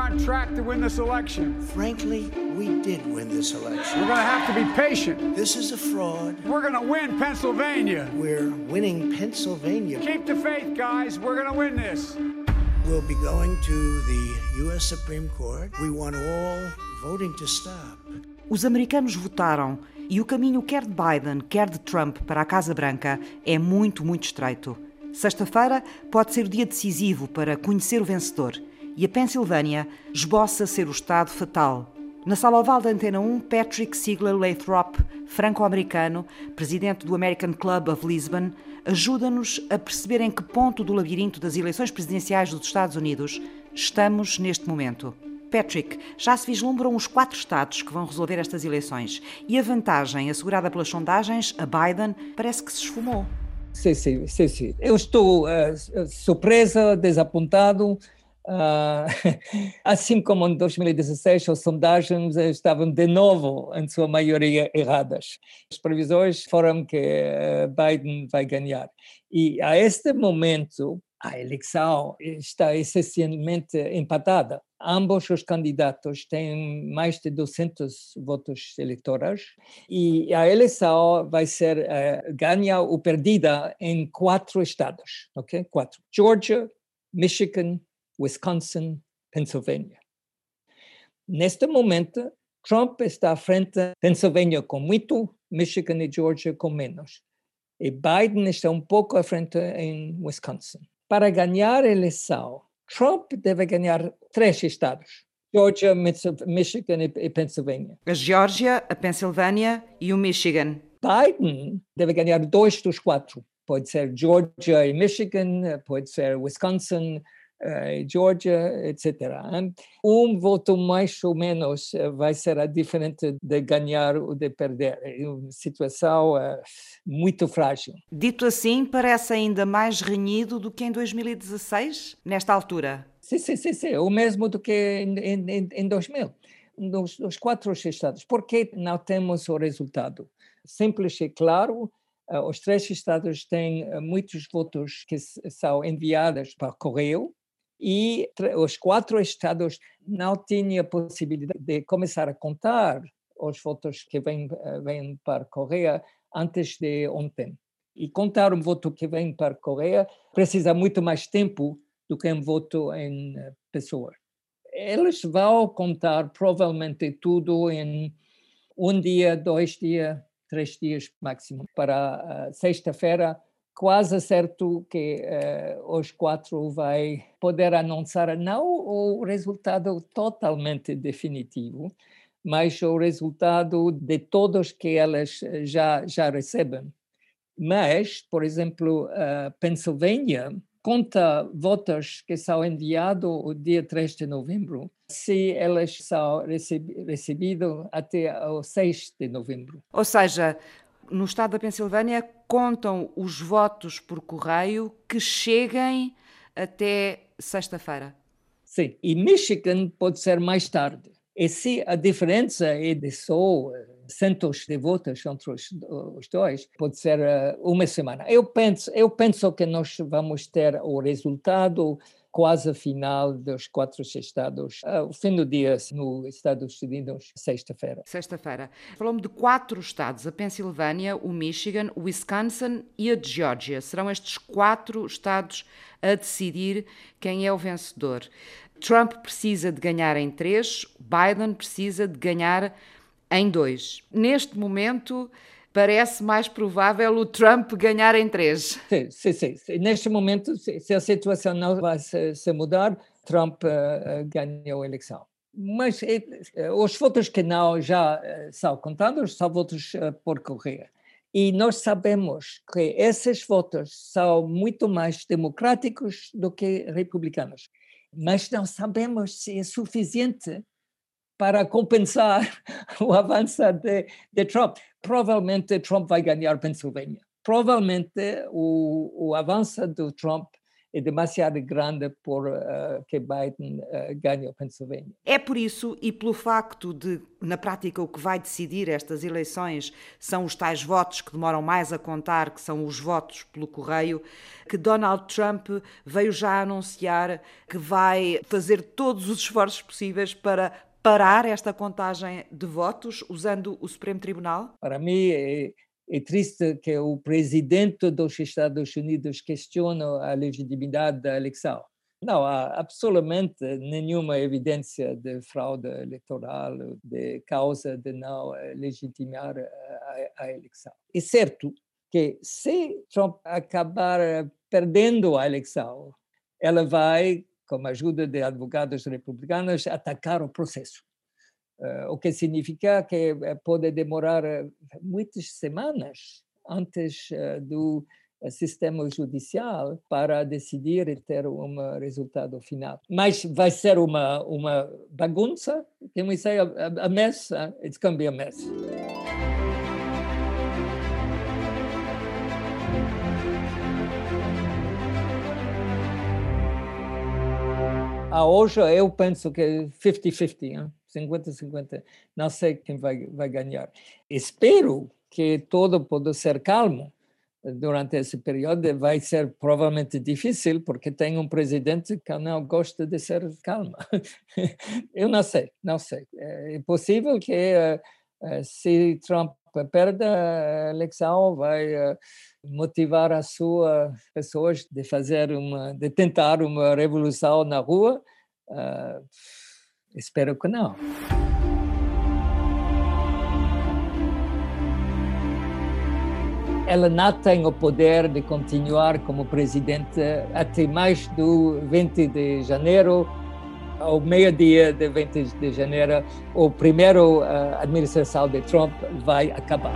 on track to win this election. Frankly, we did win this election. We're going to have to be patient. This is a fraud. We're going to win Pennsylvania. We're winning Pennsylvania. Keep the faith, guys. We're going to win this. We'll be going to the U.S. Supreme Court. We want all voting to stop. Os americanos votaram e o caminho quer de Biden, quer de Trump para a Casa Branca é muito, muito estreito. Sexta-feira pode ser o dia decisivo para conhecer o vencedor e a Pensilvânia esboça ser o estado fatal. Na sala oval da Antena 1, Patrick Sigler Lathrop, franco-americano, presidente do American Club of Lisbon, ajuda-nos a perceber em que ponto do labirinto das eleições presidenciais dos Estados Unidos estamos neste momento. Patrick, já se vislumbram os quatro estados que vão resolver estas eleições e a vantagem assegurada pelas sondagens a Biden parece que se esfumou. Sim, sim, sim, sim. Eu estou uh, surpresa, desapontado. Uh, assim como em 2016, as sondagens estavam de novo, em sua maioria, erradas. As previsões foram que uh, Biden vai ganhar. E a este momento, a eleição está essencialmente empatada. Ambos os candidatos têm mais de 200 votos eleitorais e a eleição vai ser uh, ganha ou perdida em quatro estados, ok? Quatro: Georgia, Michigan, Wisconsin, Pennsylvania. Neste momento, Trump está à frente Pennsylvania com muito, Michigan e Georgia com menos. E Biden está um pouco à frente em Wisconsin. Para ganhar a eleição, Trump deve ganhar três estados. Georgia, Michigan e Pennsylvania. A Geórgia, a Pensilvânia e o Michigan. Biden deve ganhar dois dos quatro. Pode ser Georgia e Michigan, pode ser Wisconsin, Georgia, etc. Um voto mais ou menos eh, vai ser diferente de ganhar ou de perder. É uma situação uh, muito frágil. Dito assim, parece ainda mais renhido do que em 2016, nesta altura. Sim, sim, sim, sim. o mesmo do que em, em, em 2000. Nos, nos quatro estados. Por que não temos o resultado? Simples e claro, os três estados têm muitos votos que são enviados para correio, e os quatro estados não tinham possibilidade de começar a contar os votos que vêm, eh, vêm para a Coreia antes de ontem. E contar um voto que vem para a Coreia precisa muito mais tempo do que um voto em eh, pessoa. Eles vão contar provavelmente tudo em um dia, dois dias, três dias máximo. Para sexta-feira, quase certo que uh, os quatro vai poder anunciar não o resultado totalmente definitivo, mas o resultado de todos que elas eh, já já recebem. Mas, por exemplo, uh, Pennsylvania conta votos que são enviados o dia 3 de novembro, se elas são recebidas até o 6 de novembro. Ou seja, no estado da Pensilvânia contam os votos por correio que cheguem até sexta-feira. Sim, e Michigan pode ser mais tarde. E se a diferença é de só eh, centos de votos entre os, os dois, pode ser uh, uma semana. Eu penso, eu penso que nós vamos ter o resultado quase final dos quatro estados, uh, o fim do dia nos Estados Unidos, sexta-feira. Sexta-feira. Falamos de quatro estados, a Pensilvânia, o Michigan, o Wisconsin e a Geórgia. Serão estes quatro estados a decidir quem é o vencedor. Trump precisa de ganhar em três, Biden precisa de ganhar em dois. Neste momento, parece mais provável o Trump ganhar em três. Sim, sim, sim. Neste momento, se a situação não vai se, mudar, Trump uh, ganhou a eleição. Mas uh, os votos que não já são contados são votos por correio. E nós sabemos que esses votos são muito mais democráticos do que republicanos. Mas não sabemos se é suficiente para compensar o avanço de, de, Trump. Provavelmente Trump vai ganhar Pensilvânia. Provavelmente o, o avanço do Trump é demasiado grande por uh, que Biden uh, ganhe a Pennsylvania. É por isso e pelo facto de, na prática, o que vai decidir estas eleições são os tais votos que demoram mais a contar, que são os votos pelo correio, que Donald Trump veio já anunciar que vai fazer todos os esforços possíveis para parar esta contagem de votos usando o Supremo Tribunal? Para mim é é triste que o presidente dos Estados Unidos questione a legitimidade da eleição. Não há absolutamente nenhuma evidência de fraude eleitoral, de causa de não legitimar a, a eleição. É certo que se Trump acabar perdendo a eleição, ela vai, com a ajuda de advogados republicanos, atacar o processo. Eh, o que significa que eh, pode demorar eh, muitas semanas antes do sistema judicial para decidir e ter um resultado final. Mas vai ser uma, uma bagunça. Can we say a, a mess? It's going to be a mess. Ah, hoje eu penso que 50-50. 50-50, não sei quem vai, vai ganhar. Espero que tudo pode ser calmo durante esse período. Vai ser provavelmente difícil, porque tem um presidente que não gosta de ser calmo. Eu não sei, não sei. É possível que eh, eh, se Trump perde a eleição, vai eh, motivar as suas pessoas de fazer uma, de tentar uma revolução na rua. Espero que não. Ela não tem o poder de continuar como presidente até mais do 20 de janeiro, ao meio-dia de 20 de janeiro, a primeira administração de Trump vai acabar.